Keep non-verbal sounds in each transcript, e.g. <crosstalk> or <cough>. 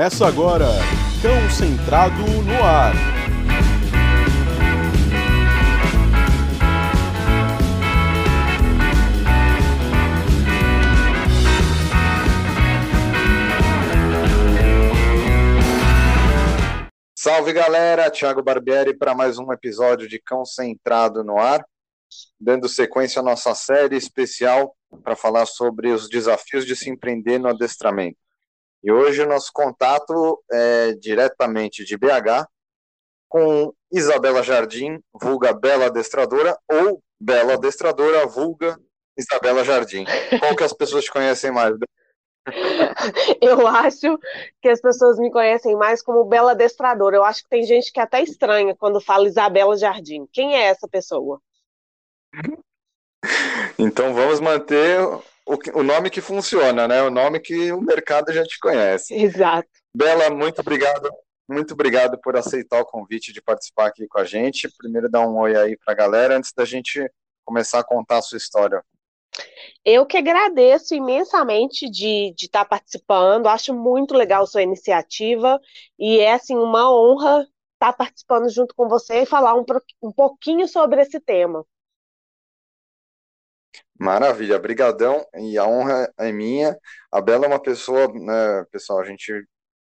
Começa agora, Cão Centrado no Ar. Salve galera, Thiago Barbieri para mais um episódio de Cão Centrado no Ar, dando sequência à nossa série especial para falar sobre os desafios de se empreender no adestramento. E hoje o nosso contato é diretamente de BH com Isabela Jardim, vulga Bela Adestradora, ou Bela Adestradora, vulga Isabela Jardim. Qual que as pessoas te conhecem mais? <laughs> Eu acho que as pessoas me conhecem mais como Bela Adestradora. Eu acho que tem gente que até estranha quando fala Isabela Jardim. Quem é essa pessoa? Então vamos manter o, o nome que funciona, né? O nome que o mercado já te conhece. Exato. Bela, muito obrigado. Muito obrigado por aceitar o convite de participar aqui com a gente. Primeiro, dar um oi aí para a galera antes da gente começar a contar a sua história. Eu que agradeço imensamente de estar tá participando, acho muito legal sua iniciativa e é assim uma honra estar tá participando junto com você e falar um, um pouquinho sobre esse tema. Maravilha, brigadão, e a honra é minha. A Bela é uma pessoa, né, pessoal, a gente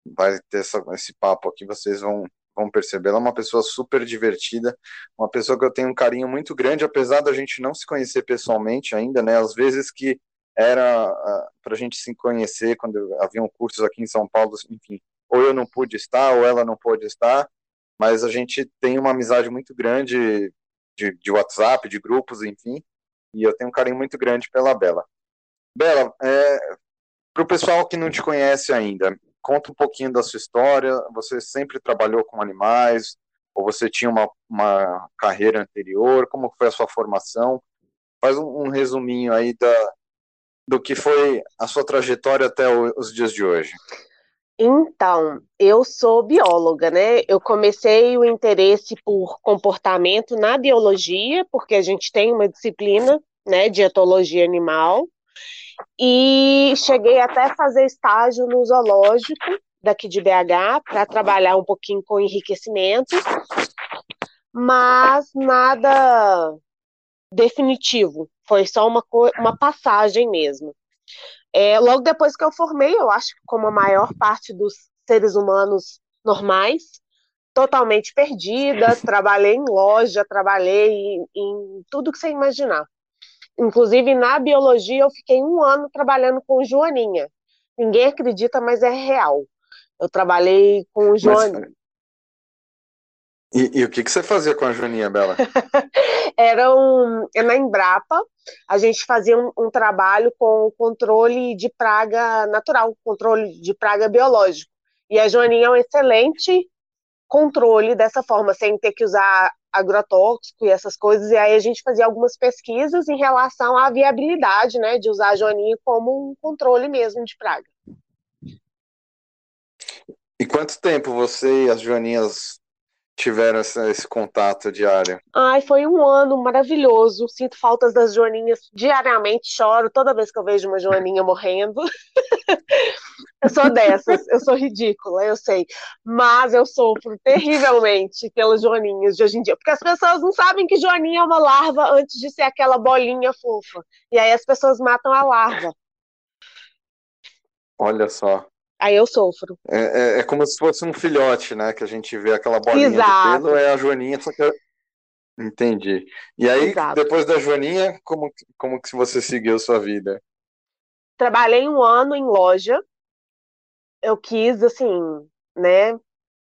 vai ter essa, esse papo aqui, vocês vão, vão perceber, ela é uma pessoa super divertida, uma pessoa que eu tenho um carinho muito grande, apesar da gente não se conhecer pessoalmente ainda, né, às vezes que era uh, para a gente se conhecer quando haviam cursos aqui em São Paulo, enfim, ou eu não pude estar, ou ela não pôde estar, mas a gente tem uma amizade muito grande de, de WhatsApp, de grupos, enfim, e eu tenho um carinho muito grande pela Bela. Bela, é, para o pessoal que não te conhece ainda, conta um pouquinho da sua história. Você sempre trabalhou com animais? Ou você tinha uma, uma carreira anterior? Como foi a sua formação? Faz um, um resuminho aí da, do que foi a sua trajetória até os dias de hoje. Então, eu sou bióloga, né? Eu comecei o interesse por comportamento na biologia, porque a gente tem uma disciplina, né, de etologia animal, e cheguei até a fazer estágio no zoológico daqui de BH para trabalhar um pouquinho com enriquecimento, mas nada definitivo, foi só uma, uma passagem mesmo. É, logo depois que eu formei, eu acho que como a maior parte dos seres humanos normais, totalmente perdida, <laughs> trabalhei em loja, trabalhei em, em tudo que você imaginar. Inclusive, na biologia, eu fiquei um ano trabalhando com Joaninha. Ninguém acredita, mas é real. Eu trabalhei com o Joaninha. E, e, o que, que você fazia com a Joaninha, Bela? <laughs> Era um, é na Embrapa, a gente fazia um, um trabalho com controle de praga natural, controle de praga biológico. E a Joaninha é um excelente controle dessa forma, sem ter que usar agrotóxico e essas coisas. E aí a gente fazia algumas pesquisas em relação à viabilidade, né, de usar a Joaninha como um controle mesmo de praga. E quanto tempo você e as Joaninhas tiveram essa, esse contato diário? Ai, foi um ano maravilhoso. Sinto faltas das joaninhas diariamente, choro toda vez que eu vejo uma joaninha morrendo. <laughs> eu sou dessas, eu sou ridícula, eu sei. Mas eu sofro terrivelmente pelas joaninhas de hoje em dia, porque as pessoas não sabem que joaninha é uma larva antes de ser aquela bolinha fofa. E aí as pessoas matam a larva. Olha só. Aí eu sofro. É, é, é, como se fosse um filhote, né? Que a gente vê aquela bolinha Exato. de pelo, é a Joaninha, só que eu... Entendi. E aí, Exato. depois da Joaninha, como, como que você seguiu sua vida? Trabalhei um ano em loja. Eu quis, assim, né,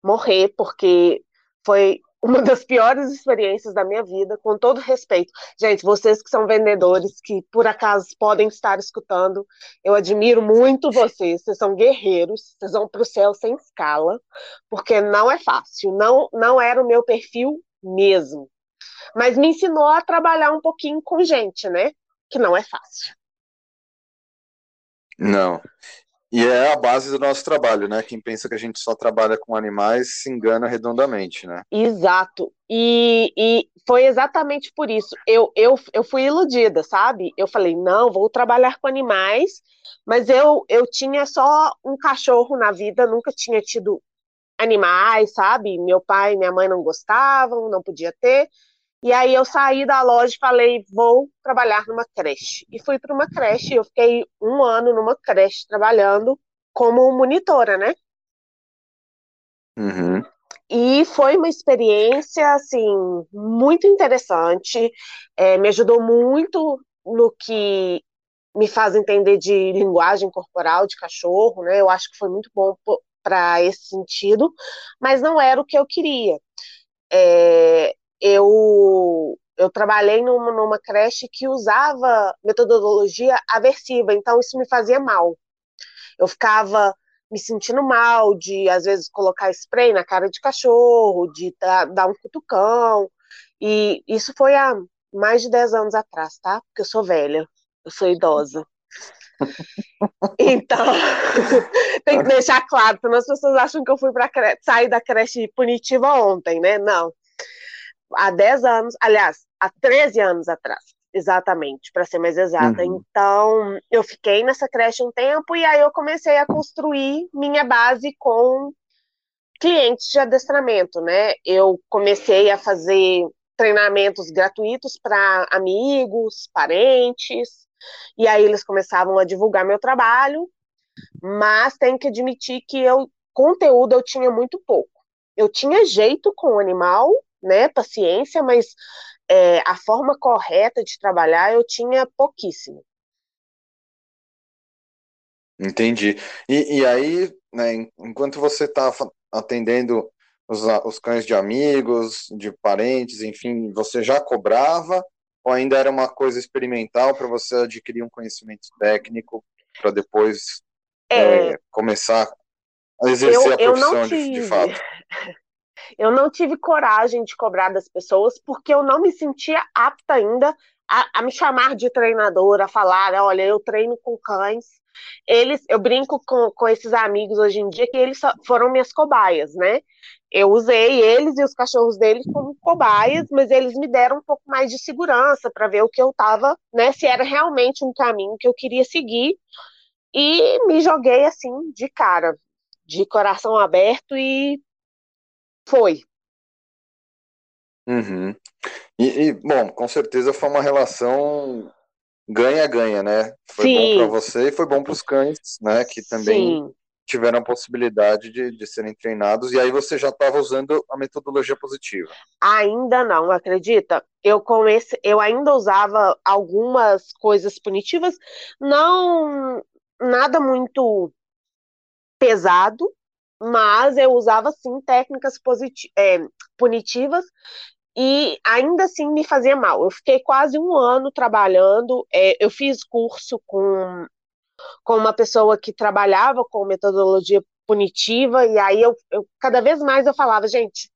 morrer, porque foi uma das piores experiências da minha vida, com todo respeito. Gente, vocês que são vendedores, que por acaso podem estar escutando, eu admiro muito vocês, vocês são guerreiros, vocês vão para o céu sem escala, porque não é fácil, não, não era o meu perfil mesmo. Mas me ensinou a trabalhar um pouquinho com gente, né? Que não é fácil. Não. E é a base do nosso trabalho, né? Quem pensa que a gente só trabalha com animais se engana redondamente, né? Exato. E, e foi exatamente por isso. Eu, eu, eu fui iludida, sabe? Eu falei, não, vou trabalhar com animais, mas eu, eu tinha só um cachorro na vida, nunca tinha tido animais, sabe? Meu pai e minha mãe não gostavam, não podia ter. E aí eu saí da loja e falei, vou trabalhar numa creche. E fui para uma creche, eu fiquei um ano numa creche trabalhando como monitora, né? Uhum. E foi uma experiência, assim, muito interessante, é, me ajudou muito no que me faz entender de linguagem corporal de cachorro, né? Eu acho que foi muito bom para esse sentido, mas não era o que eu queria. É, eu, eu trabalhei numa, numa creche que usava metodologia aversiva, então isso me fazia mal. Eu ficava me sentindo mal de, às vezes, colocar spray na cara de cachorro, de dar um cutucão. E isso foi há mais de 10 anos atrás, tá? Porque eu sou velha, eu sou idosa. Então, <laughs> tem que deixar claro, senão as pessoas acham que eu fui para sair da creche punitiva ontem, né? Não há 10 anos, aliás, há 13 anos atrás, exatamente, para ser mais exata. Uhum. Então, eu fiquei nessa creche um tempo e aí eu comecei a construir minha base com clientes de adestramento, né? Eu comecei a fazer treinamentos gratuitos para amigos, parentes, e aí eles começavam a divulgar meu trabalho, mas tenho que admitir que eu conteúdo eu tinha muito pouco. Eu tinha jeito com o animal, né, paciência, mas é, a forma correta de trabalhar eu tinha pouquíssimo. Entendi. E, e aí, né, enquanto você está atendendo os, os cães de amigos, de parentes, enfim, você já cobrava ou ainda era uma coisa experimental para você adquirir um conhecimento técnico para depois é, é, começar a exercer eu, a profissão de, de fato? <laughs> Eu não tive coragem de cobrar das pessoas porque eu não me sentia apta ainda a, a me chamar de treinadora, a falar, olha, eu treino com cães. Eles, eu brinco com, com esses amigos hoje em dia que eles foram minhas cobaias, né? Eu usei eles e os cachorros deles como cobaias, mas eles me deram um pouco mais de segurança para ver o que eu estava, né? Se era realmente um caminho que eu queria seguir. E me joguei assim de cara, de coração aberto e foi. Uhum. E, e, bom, com certeza foi uma relação ganha-ganha, né? Foi Sim. bom para você e foi bom para os cães, né? Que também Sim. tiveram a possibilidade de, de serem treinados. E aí você já estava usando a metodologia positiva? Ainda não, acredita? Eu comecei, eu ainda usava algumas coisas punitivas, não nada muito pesado, mas eu usava sim técnicas é, punitivas e ainda assim me fazia mal. Eu fiquei quase um ano trabalhando, é, eu fiz curso com, com uma pessoa que trabalhava com metodologia punitiva, e aí eu, eu cada vez mais eu falava, gente,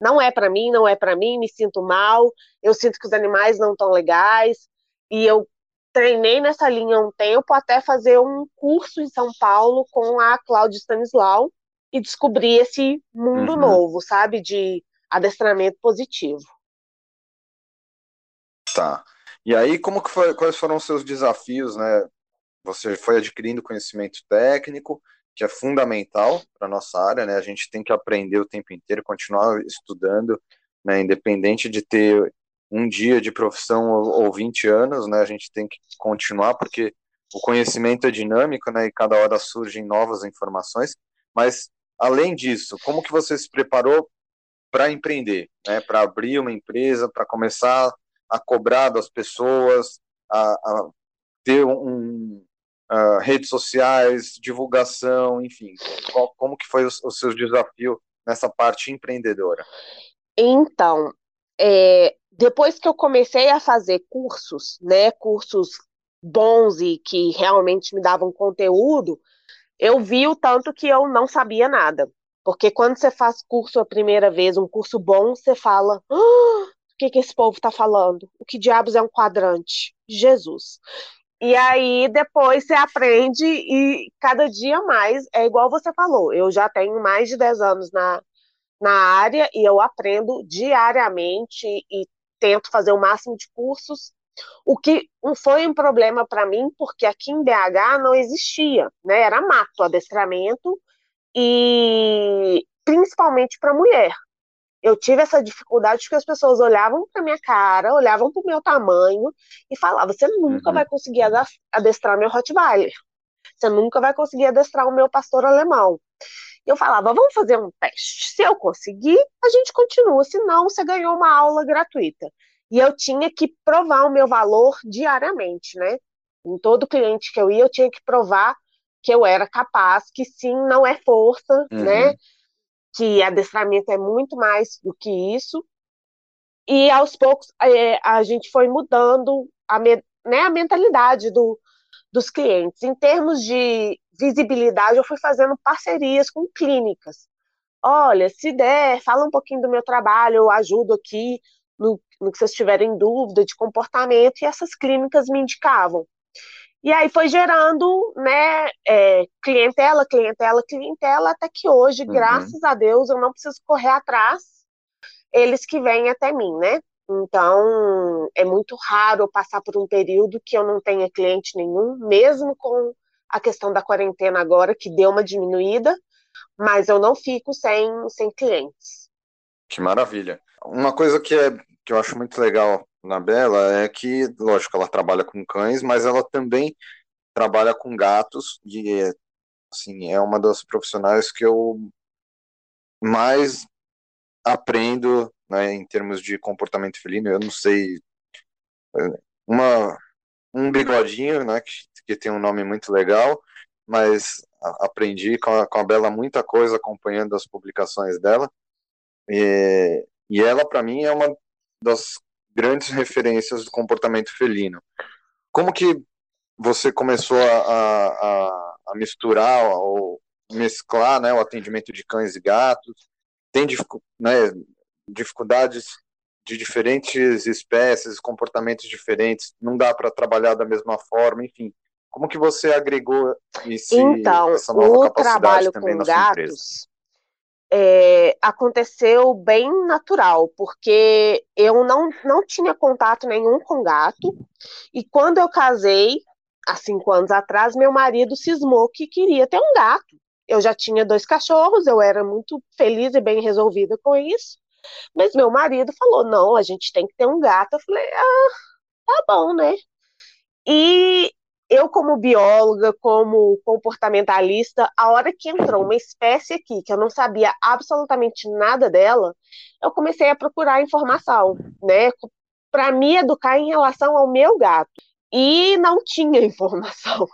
não é para mim, não é para mim, me sinto mal, eu sinto que os animais não estão legais, e eu treinei nessa linha um tempo até fazer um curso em São Paulo com a Cláudia Stanislau, e descobrir esse mundo uhum. novo, sabe? De adestramento positivo. Tá. E aí, como que foi, quais foram os seus desafios, né? Você foi adquirindo conhecimento técnico, que é fundamental para nossa área, né? A gente tem que aprender o tempo inteiro, continuar estudando, né? Independente de ter um dia de profissão ou, ou 20 anos, né? A gente tem que continuar, porque o conhecimento é dinâmico, né? E cada hora surgem novas informações, mas além disso, como que você se preparou para empreender, né? Para abrir uma empresa, para começar a cobrar das pessoas, a, a ter um, uh, redes sociais, divulgação, enfim. Qual, como que foi o, o seu desafio nessa parte empreendedora? Então, é, depois que eu comecei a fazer cursos, né, cursos bons e que realmente me davam conteúdo, eu vi o tanto que eu não sabia nada. Porque quando você faz curso a primeira vez, um curso bom, você fala: ah, o que, que esse povo está falando? O que diabos é um quadrante? Jesus. E aí depois você aprende e cada dia mais é igual você falou. Eu já tenho mais de 10 anos na, na área e eu aprendo diariamente e tento fazer o máximo de cursos. O que foi um problema para mim, porque aqui em BH não existia, né? Era mato, adestramento e principalmente para mulher. Eu tive essa dificuldade porque as pessoas olhavam para minha cara, olhavam para o meu tamanho e falavam: você nunca uhum. vai conseguir adestrar meu Rottweiler. Você nunca vai conseguir adestrar o meu pastor alemão. Eu falava: vamos fazer um teste. Se eu conseguir, a gente continua. Se não, você ganhou uma aula gratuita. E eu tinha que provar o meu valor diariamente, né? Em todo cliente que eu ia, eu tinha que provar que eu era capaz, que sim, não é força, uhum. né? que adestramento é muito mais do que isso. E aos poucos é, a gente foi mudando a, né, a mentalidade do, dos clientes. Em termos de visibilidade, eu fui fazendo parcerias com clínicas. Olha, se der, fala um pouquinho do meu trabalho, eu ajudo aqui no, no que vocês tiverem dúvida de comportamento, e essas clínicas me indicavam. E aí foi gerando, né, é, clientela, clientela, clientela, até que hoje, uhum. graças a Deus, eu não preciso correr atrás, eles que vêm até mim, né? Então, é muito raro passar por um período que eu não tenha cliente nenhum, mesmo com a questão da quarentena agora, que deu uma diminuída, mas eu não fico sem, sem clientes. Que maravilha. Uma coisa que, é, que eu acho muito legal na Bela é que, lógico, ela trabalha com cães, mas ela também trabalha com gatos e assim, é uma das profissionais que eu mais aprendo né, em termos de comportamento felino. Eu não sei uma um bigodinho, né, que, que tem um nome muito legal, mas aprendi com a, com a Bela muita coisa acompanhando as publicações dela. E, e ela, para mim, é uma das grandes referências do comportamento felino. Como que você começou a, a, a misturar ou mesclar né, o atendimento de cães e gatos? Tem né, dificuldades de diferentes espécies, comportamentos diferentes, não dá para trabalhar da mesma forma, enfim. Como que você agregou esse, então, essa nova o capacidade trabalho também com na gatos? É, aconteceu bem natural, porque eu não, não tinha contato nenhum com gato, e quando eu casei, há cinco anos atrás, meu marido cismou que queria ter um gato. Eu já tinha dois cachorros, eu era muito feliz e bem resolvida com isso, mas meu marido falou: não, a gente tem que ter um gato. Eu falei: ah, tá bom, né? E eu, como bióloga, como comportamentalista, a hora que entrou uma espécie aqui que eu não sabia absolutamente nada dela, eu comecei a procurar informação, né, para me educar em relação ao meu gato. E não tinha <laughs> informação.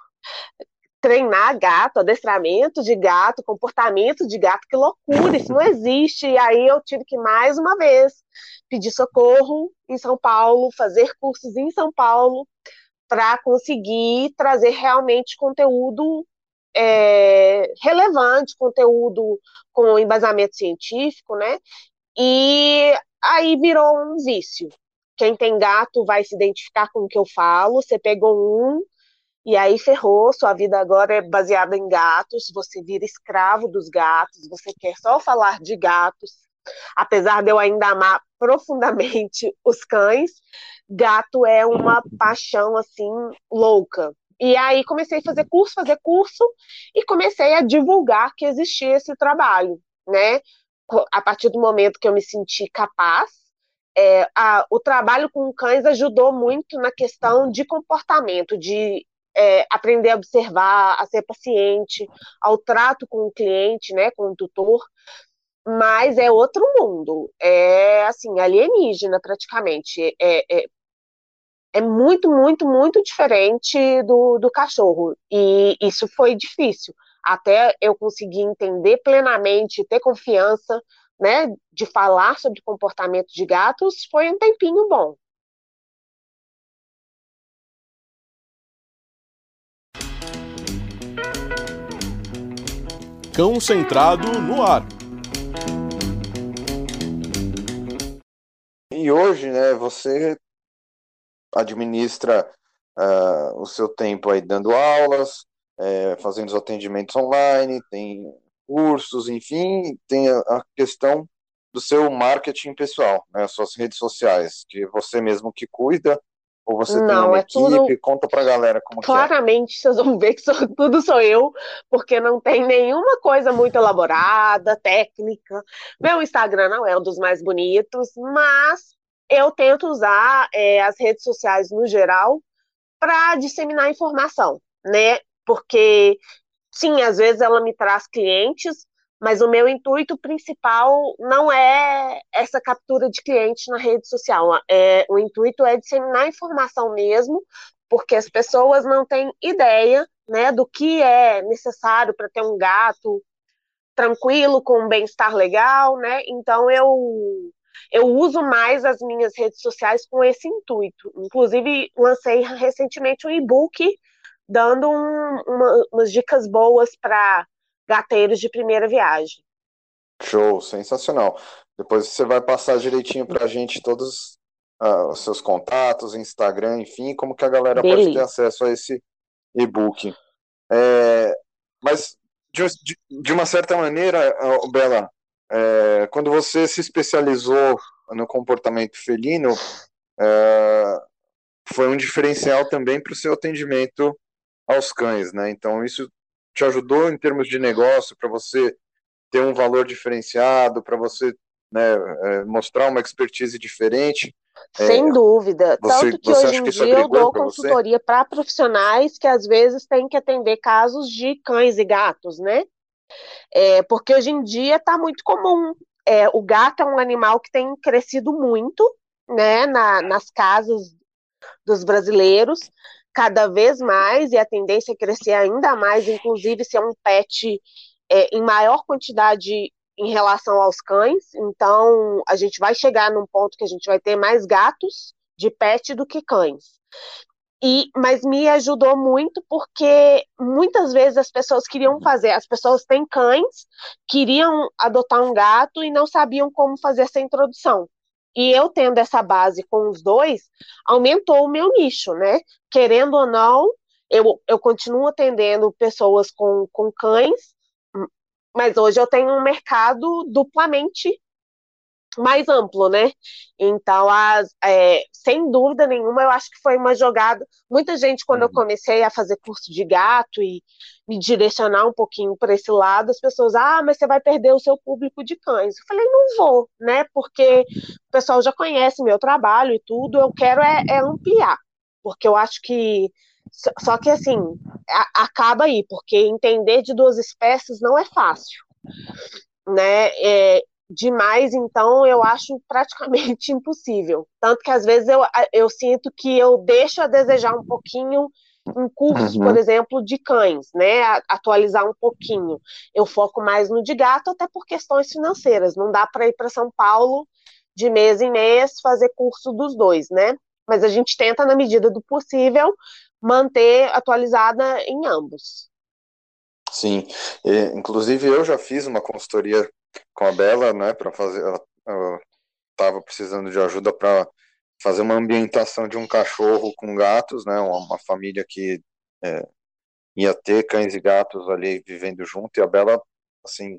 Treinar gato, adestramento de gato, comportamento de gato, que loucura, isso não existe. E aí eu tive que, mais uma vez, pedir socorro em São Paulo, fazer cursos em São Paulo, para conseguir trazer realmente conteúdo é, relevante, conteúdo com embasamento científico, né? E aí virou um vício. Quem tem gato vai se identificar com o que eu falo. Você pegou um e aí ferrou. Sua vida agora é baseada em gatos. Você vira escravo dos gatos. Você quer só falar de gatos. Apesar de eu ainda amar profundamente os cães, gato é uma paixão assim louca. E aí comecei a fazer curso, fazer curso e comecei a divulgar que existia esse trabalho, né? A partir do momento que eu me senti capaz, é, a, o trabalho com cães ajudou muito na questão de comportamento, de é, aprender a observar, a ser paciente, ao trato com o cliente, né, com o tutor mas é outro mundo, é assim, alienígena praticamente, é, é, é muito, muito, muito diferente do, do cachorro. E isso foi difícil. Até eu conseguir entender plenamente, ter confiança, né, de falar sobre comportamento de gatos, foi um tempinho bom. Cão centrado no ar. E hoje, né, você administra uh, o seu tempo aí dando aulas, é, fazendo os atendimentos online, tem cursos, enfim, tem a, a questão do seu marketing pessoal, né, as suas redes sociais, que você mesmo que cuida, ou você não, tem uma é equipe? Tudo... Conta pra galera como Claramente, é. vocês vão ver que sou, <laughs> tudo sou eu, porque não tem nenhuma coisa muito elaborada, técnica. Meu Instagram não é um dos mais bonitos, mas eu tento usar é, as redes sociais no geral para disseminar informação, né? Porque, sim, às vezes ela me traz clientes, mas o meu intuito principal não é essa captura de cliente na rede social. É, o intuito é disseminar informação mesmo, porque as pessoas não têm ideia né, do que é necessário para ter um gato tranquilo, com um bem-estar legal, né? Então eu eu uso mais as minhas redes sociais com esse intuito. Inclusive, lancei recentemente um e-book dando um, uma, umas dicas boas para gateiros de primeira viagem. Show, sensacional. Depois você vai passar direitinho para a gente todos uh, os seus contatos, Instagram, enfim, como que a galera Beleza. pode ter acesso a esse e-book. É, mas, de, de, uma certa maneira, Bela, é, quando você se especializou no comportamento felino, é, foi um diferencial também para o seu atendimento aos cães, né? Então, isso te ajudou em termos de negócio para você ter um valor diferenciado, para você né, é, mostrar uma expertise diferente? É, Sem é, dúvida. Você, Tanto que hoje em dia eu dou consultoria para profissionais que às vezes têm que atender casos de cães e gatos, né? É, porque hoje em dia está muito comum. É, o gato é um animal que tem crescido muito né, na, nas casas dos brasileiros cada vez mais, e a tendência é crescer ainda mais, inclusive se é um pet é, em maior quantidade em relação aos cães. Então, a gente vai chegar num ponto que a gente vai ter mais gatos de pet do que cães. E, mas me ajudou muito porque muitas vezes as pessoas queriam fazer, as pessoas têm cães, queriam adotar um gato e não sabiam como fazer essa introdução. E eu tendo essa base com os dois, aumentou o meu nicho, né? Querendo ou não, eu, eu continuo atendendo pessoas com, com cães, mas hoje eu tenho um mercado duplamente mais amplo, né? Então, as, é, sem dúvida nenhuma, eu acho que foi uma jogada. Muita gente, quando eu uhum. comecei a fazer curso de gato e me direcionar um pouquinho para esse lado, as pessoas, ah, mas você vai perder o seu público de cães. Eu falei, não vou, né? Porque o pessoal já conhece meu trabalho e tudo, eu quero é, é ampliar, porque eu acho que. Só que assim, a, acaba aí, porque entender de duas espécies não é fácil né? É, demais, então eu acho praticamente <laughs> impossível. Tanto que às vezes eu, eu sinto que eu deixo a desejar um pouquinho em cursos, uhum. por exemplo, de cães, né? Atualizar um pouquinho. Eu foco mais no de gato, até por questões financeiras. Não dá para ir para São Paulo de mês em mês fazer curso dos dois, né? Mas a gente tenta, na medida do possível, manter atualizada em ambos. Sim, e, inclusive eu já fiz uma consultoria com a Bela, né, para fazer. Ela estava precisando de ajuda para fazer uma ambientação de um cachorro com gatos, né, uma, uma família que é, ia ter cães e gatos ali vivendo junto, e a Bela, assim,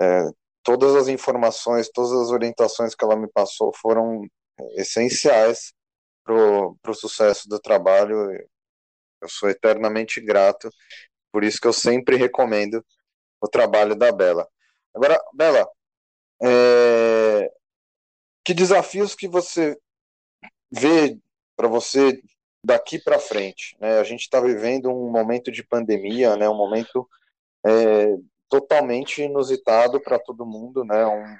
é, todas as informações, todas as orientações que ela me passou foram essenciais para o sucesso do trabalho. Eu sou eternamente grato, por isso que eu sempre recomendo o trabalho da Bela. Agora, Bela, é... que desafios que você vê para você daqui para frente? Né? A gente está vivendo um momento de pandemia, né? um momento é, totalmente inusitado para todo mundo, né? Um,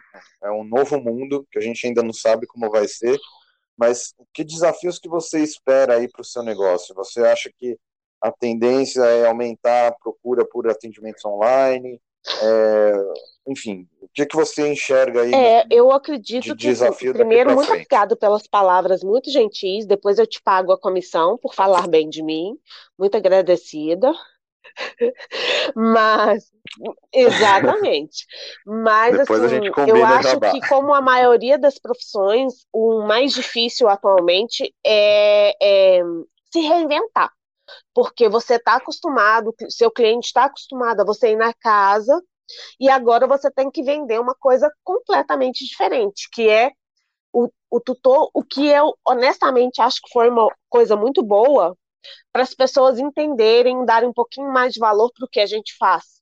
é um novo mundo que a gente ainda não sabe como vai ser. Mas que desafios que você espera aí para o seu negócio? Você acha que a tendência é aumentar a procura por atendimentos online? É, enfim, o que, que você enxerga aí? É, eu acredito de que, desafio primeiro, muito frente. obrigado pelas palavras muito gentis, depois eu te pago a comissão por falar bem de mim, muito agradecida. <laughs> Mas, exatamente. Mas, Depois assim, eu acho que, como a maioria das profissões, o mais difícil atualmente é, é se reinventar. Porque você está acostumado, seu cliente está acostumado a você ir na casa, e agora você tem que vender uma coisa completamente diferente, que é o, o tutor, o que eu honestamente acho que foi uma coisa muito boa para as pessoas entenderem, darem um pouquinho mais de valor para o que a gente faz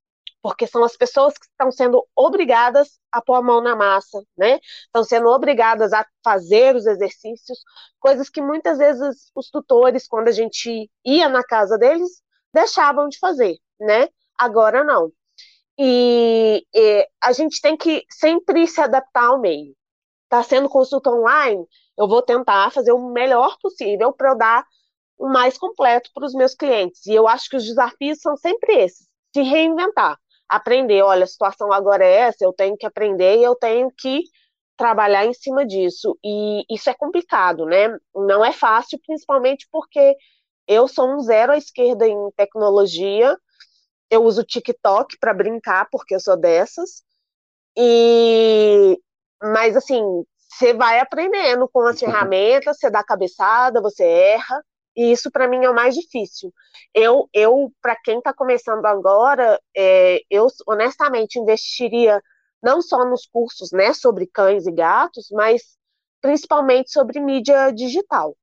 porque são as pessoas que estão sendo obrigadas a pôr a mão na massa, né? Estão sendo obrigadas a fazer os exercícios, coisas que muitas vezes os tutores, quando a gente ia na casa deles, deixavam de fazer, né? Agora não. E, e a gente tem que sempre se adaptar ao meio. Está sendo consulta online, eu vou tentar fazer o melhor possível para eu dar o mais completo para os meus clientes. E eu acho que os desafios são sempre esses: se reinventar aprender, olha, a situação agora é essa, eu tenho que aprender e eu tenho que trabalhar em cima disso. E isso é complicado, né? Não é fácil, principalmente porque eu sou um zero à esquerda em tecnologia. Eu uso TikTok para brincar, porque eu sou dessas. E mas assim, você vai aprendendo com as <laughs> ferramentas, você dá cabeçada, você erra. E isso para mim é o mais difícil. Eu, eu para quem está começando agora, é, eu honestamente investiria não só nos cursos, né, sobre cães e gatos, mas principalmente sobre mídia digital.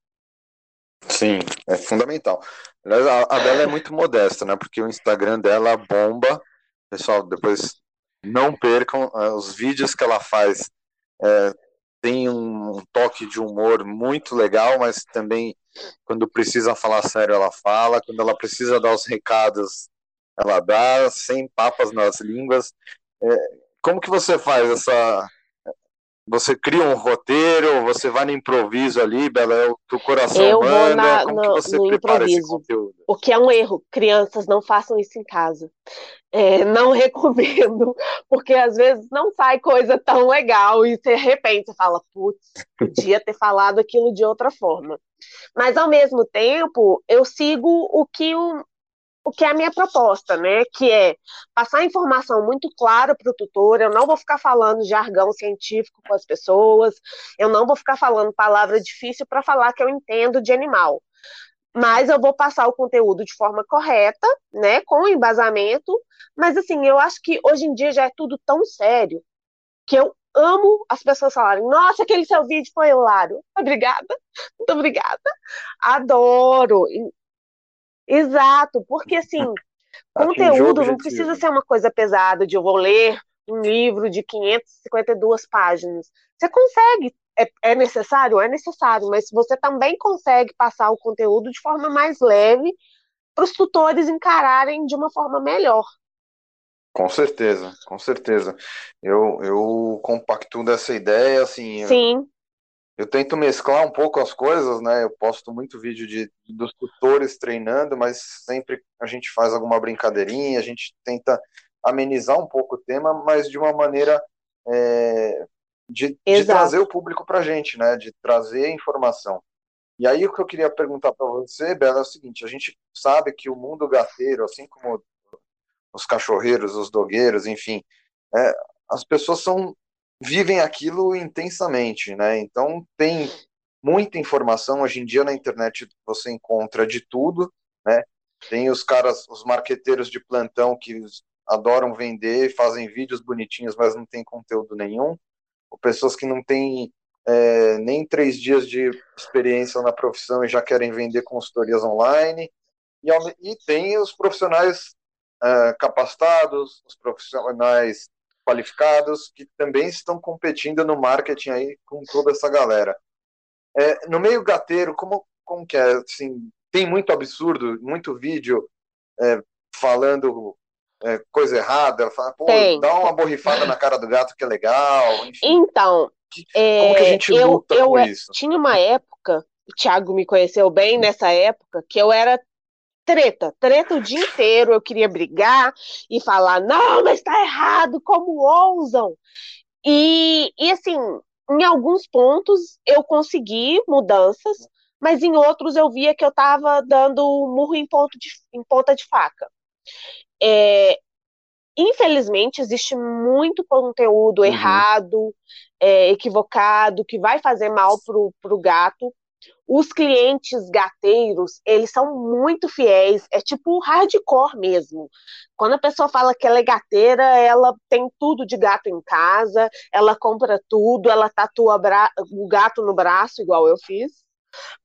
Sim, é fundamental. A Bela é muito modesta, né? Porque o Instagram dela bomba. Pessoal, depois não percam uh, os vídeos que ela faz. É, tem um toque de humor muito legal, mas também quando precisa falar sério, ela fala. Quando ela precisa dar os recados, ela dá, sem papas nas línguas. É, como que você faz essa. Você cria um roteiro, você vai no improviso ali, Bela, é o o coração eu manda, vou na, como no, que você prepara improviso. esse conteúdo? O que é um erro. Crianças, não façam isso em casa. É, não <laughs> recomendo, porque às vezes não sai coisa tão legal e de repente você fala, putz, podia ter falado aquilo de outra forma. Mas ao mesmo tempo, eu sigo o que o, o que é a minha proposta, né? Que é passar informação muito clara para o tutor. Eu não vou ficar falando jargão científico com as pessoas, eu não vou ficar falando palavra difícil para falar que eu entendo de animal. Mas eu vou passar o conteúdo de forma correta, né? Com embasamento. Mas assim, eu acho que hoje em dia já é tudo tão sério que eu amo as pessoas falarem, nossa, aquele seu vídeo foi hilário. <laughs> Obrigada, muito obrigada. Adoro. Exato, porque assim, <laughs> conteúdo não precisa ser uma coisa pesada de eu vou ler um livro de 552 páginas. Você consegue, é, é necessário? É necessário, mas você também consegue passar o conteúdo de forma mais leve para os tutores encararem de uma forma melhor. Com certeza, com certeza. Eu, eu compacto dessa ideia, assim. Sim. Eu, tento mesclar um pouco as coisas, né? Eu posto muito vídeo de, dos tutores treinando, mas sempre a gente faz alguma brincadeirinha, a gente tenta amenizar um pouco o tema, mas de uma maneira é, de, de trazer o público para a gente, né? De trazer informação. E aí o que eu queria perguntar para você, Bela, é o seguinte: a gente sabe que o mundo gateiro, assim como os cachorreiros, os dogueiros, enfim, é, as pessoas são vivem aquilo intensamente, né? Então tem muita informação hoje em dia na internet você encontra de tudo, né? Tem os caras, os marqueteiros de plantão que adoram vender, fazem vídeos bonitinhos, mas não tem conteúdo nenhum. Ou pessoas que não têm é, nem três dias de experiência na profissão e já querem vender consultorias online. E, e tem os profissionais uh, capacitados, os profissionais qualificados, que também estão competindo no marketing aí com toda essa galera. É, no meio gateiro, como, como que é? Assim, tem muito absurdo, muito vídeo é, falando é, coisa errada, fala, dá uma borrifada na cara do gato que é legal. Enfim. Então, como que a gente eu, luta eu, com isso? Tinha uma época, o Thiago me conheceu bem nessa época, que eu era treta, treta o dia inteiro, eu queria brigar e falar, não, mas está errado, como ousam? E, e assim, em alguns pontos eu consegui mudanças, mas em outros eu via que eu estava dando murro em, ponto de, em ponta de faca. É, infelizmente, existe muito conteúdo uhum. errado, é, equivocado, que vai fazer mal pro, pro gato. Os clientes gateiros, eles são muito fiéis, é tipo hardcore mesmo. Quando a pessoa fala que ela é gateira, ela tem tudo de gato em casa, ela compra tudo, ela tatua o gato no braço, igual eu fiz.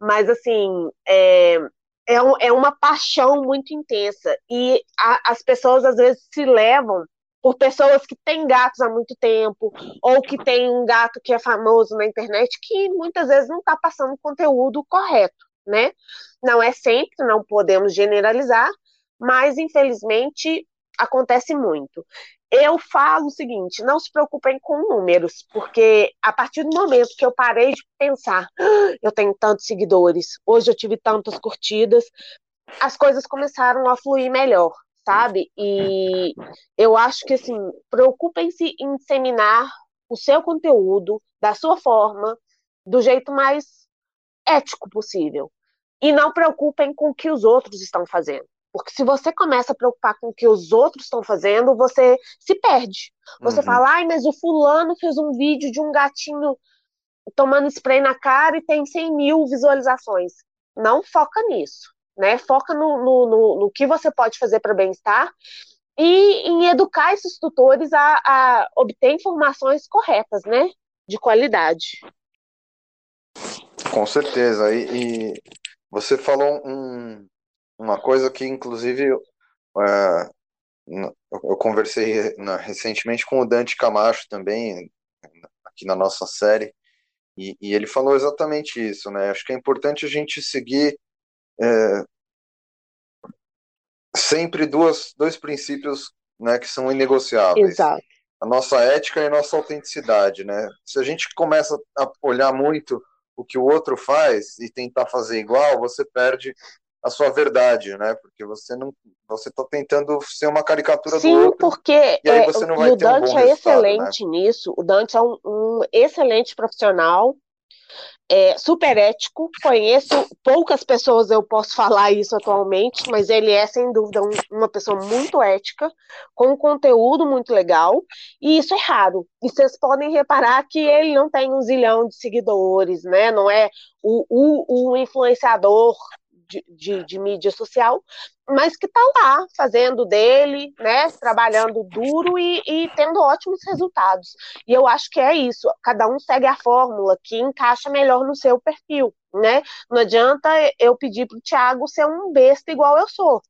Mas, assim, é, é, um, é uma paixão muito intensa. E a, as pessoas, às vezes, se levam por pessoas que têm gatos há muito tempo, ou que tem um gato que é famoso na internet, que muitas vezes não está passando conteúdo correto, né? Não é sempre, não podemos generalizar, mas infelizmente acontece muito. Eu falo o seguinte: não se preocupem com números, porque a partir do momento que eu parei de pensar, ah, eu tenho tantos seguidores, hoje eu tive tantas curtidas, as coisas começaram a fluir melhor sabe? E eu acho que, assim, preocupem-se em disseminar o seu conteúdo da sua forma, do jeito mais ético possível. E não preocupem com o que os outros estão fazendo. Porque se você começa a preocupar com o que os outros estão fazendo, você se perde. Você uhum. fala, ai, mas o fulano fez um vídeo de um gatinho tomando spray na cara e tem 100 mil visualizações. Não foca nisso né? Foca no, no, no, no que você pode fazer para bem-estar e em educar esses tutores a, a obter informações corretas, né? De qualidade. Com certeza. E, e você falou um, uma coisa que, inclusive, é, eu conversei recentemente com o Dante Camacho também, aqui na nossa série, e, e, ele falou exatamente isso, né? Acho que é importante a gente seguir é, sempre duas, dois princípios né, que são inegociáveis. Exato. A nossa ética e a nossa autenticidade, né? Se a gente começa a olhar muito o que o outro faz e tentar fazer igual, você perde a sua verdade, né? Porque você não, você está tentando ser uma caricatura Sim, do outro. Sim, porque é, o Dante um é excelente né? nisso. O Dante é um, um excelente profissional é super ético. Conheço poucas pessoas, eu posso falar isso atualmente, mas ele é sem dúvida um, uma pessoa muito ética, com um conteúdo muito legal, e isso é raro. E vocês podem reparar que ele não tem um zilhão de seguidores, né? Não é o, o, o influenciador de, de, de, mídia social, mas que está lá fazendo dele, né, trabalhando duro e, e, tendo ótimos resultados. E eu acho que é isso. Cada um segue a fórmula que encaixa melhor no seu perfil, né? Não adianta eu pedir para o Thiago ser um besta igual eu sou,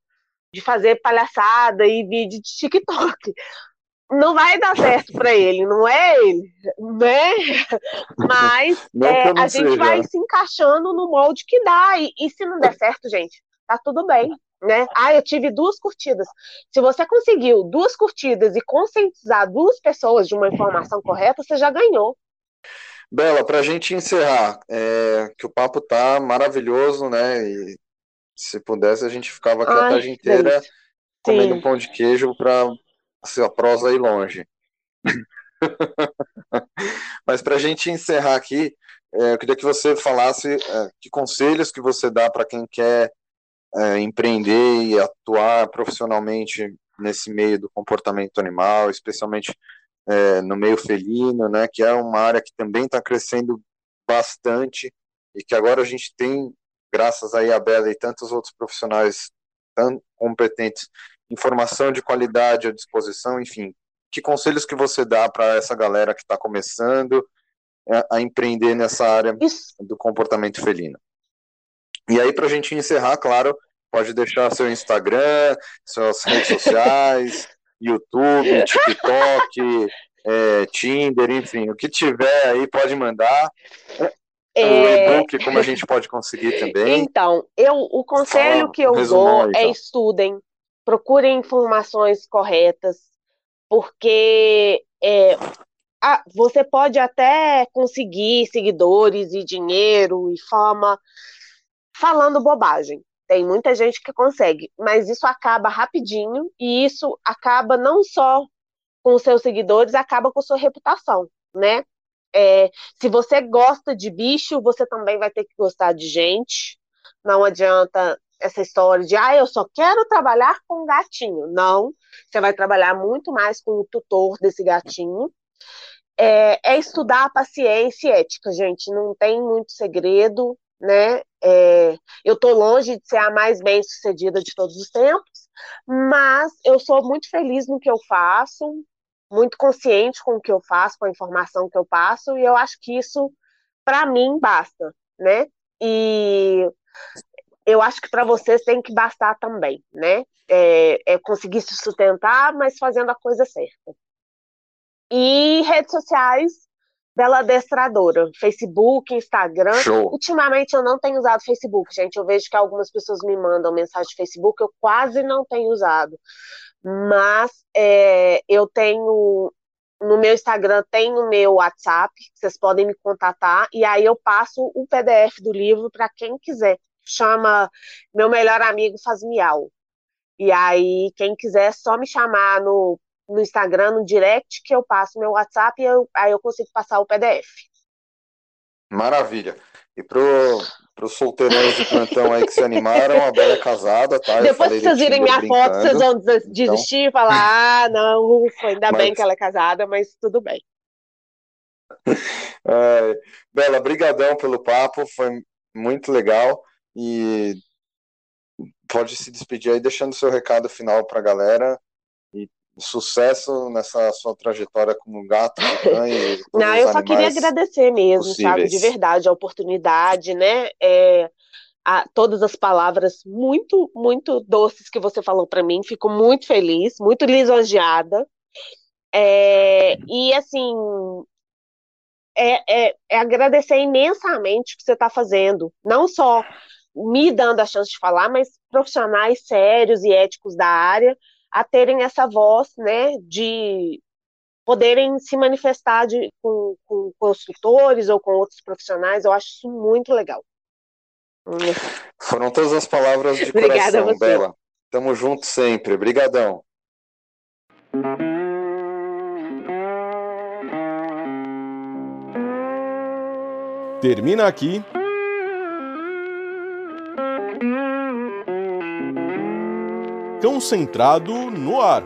de fazer palhaçada e vídeo de TikTok não vai dar certo para ele, não é ele, né? Mas é, a gente seja. vai se encaixando no molde que dá. E, e, se não der certo, gente, tá tudo bem, né? Ah, eu tive duas curtidas. Se você conseguiu duas curtidas e conscientizar duas pessoas de uma informação correta, você já ganhou. Bela, para a gente encerrar, é, que o papo tá maravilhoso, né? E se pudesse, a gente ficava aqui Ai, a tarde inteira delícia. comendo Sim. pão de queijo para assim, a prosa ir longe. <laughs> Mas para a gente encerrar aqui, é, eu queria que você falasse é, que conselhos que você dá para quem quer é, empreender e atuar profissionalmente nesse meio do comportamento animal, especialmente no meio felino, né, que é uma área que também está crescendo bastante e que agora a gente tem, graças aí a Bela e tantos outros profissionais tão competentes informação de qualidade à disposição, enfim. Que conselhos que você dá para essa galera que está começando a, é, a empreender nessa área Isso. do comportamento felino? E aí, para a gente encerrar, claro, pode deixar seu Instagram, suas redes <laughs> sociais, YouTube, <laughs> TikTok, é, Tinder, enfim, o que tiver aí pode mandar. É... O e-book, como a gente pode conseguir também. Então, eu, o conselho Fala, que eu dou aí, é então. estudem, procurem informações corretas, porque é, a, você pode até conseguir seguidores e dinheiro e fama falando bobagem. Tem muita gente que consegue, mas isso acaba rapidinho e isso acaba não só com os seus seguidores, acaba com sua reputação, né? É, se você gosta de bicho, você também vai ter que gostar de gente. Não adianta essa história de, ah, eu só quero trabalhar com gatinho. Não, você vai trabalhar muito mais com o tutor desse gatinho. É, é estudar a paciência e ética, gente. Não tem muito segredo. né? É, eu estou longe de ser a mais bem sucedida de todos os tempos, mas eu sou muito feliz no que eu faço, muito consciente com o que eu faço, com a informação que eu passo, e eu acho que isso, para mim, basta, né? E eu acho que para vocês tem que bastar também, né? É, é, conseguir se sustentar, mas fazendo a coisa certa. E redes sociais, Bela Adestradora, Facebook, Instagram. Show. Ultimamente eu não tenho usado Facebook, gente. Eu vejo que algumas pessoas me mandam mensagem de Facebook, eu quase não tenho usado. Mas é, eu tenho no meu Instagram tem o meu WhatsApp, vocês podem me contatar, e aí eu passo o PDF do livro para quem quiser. Chama Meu Melhor Amigo Faz Miau. E aí, quem quiser, é só me chamar no, no Instagram, no direct, que eu passo meu WhatsApp e eu, aí eu consigo passar o PDF. Maravilha. E pro, os solteirões de plantão aí que se animaram, a Bela é casada, tá? Depois que vocês virem minha brincando. foto, vocês vão desistir então... e falar, ah, não, ufa, ainda mas... bem que ela é casada, mas tudo bem. <laughs> É, Bela, brigadão pelo papo, foi muito legal e pode se despedir aí deixando seu recado final para a galera e sucesso nessa sua trajetória como gato, e Não, eu só queria agradecer mesmo, possíveis. sabe, de verdade, a oportunidade, né? É, a, todas as palavras muito, muito doces que você falou para mim, fico muito feliz, muito lisonjeada. É, e assim, é, é, é, agradecer imensamente o que você está fazendo, não só me dando a chance de falar, mas profissionais sérios e éticos da área a terem essa voz, né, de poderem se manifestar de, com, com consultores ou com outros profissionais, eu acho isso muito legal. Foram todas as palavras de Obrigada coração, Bela. Tamo junto sempre. Obrigadão. Termina aqui Cão Centrado no ar.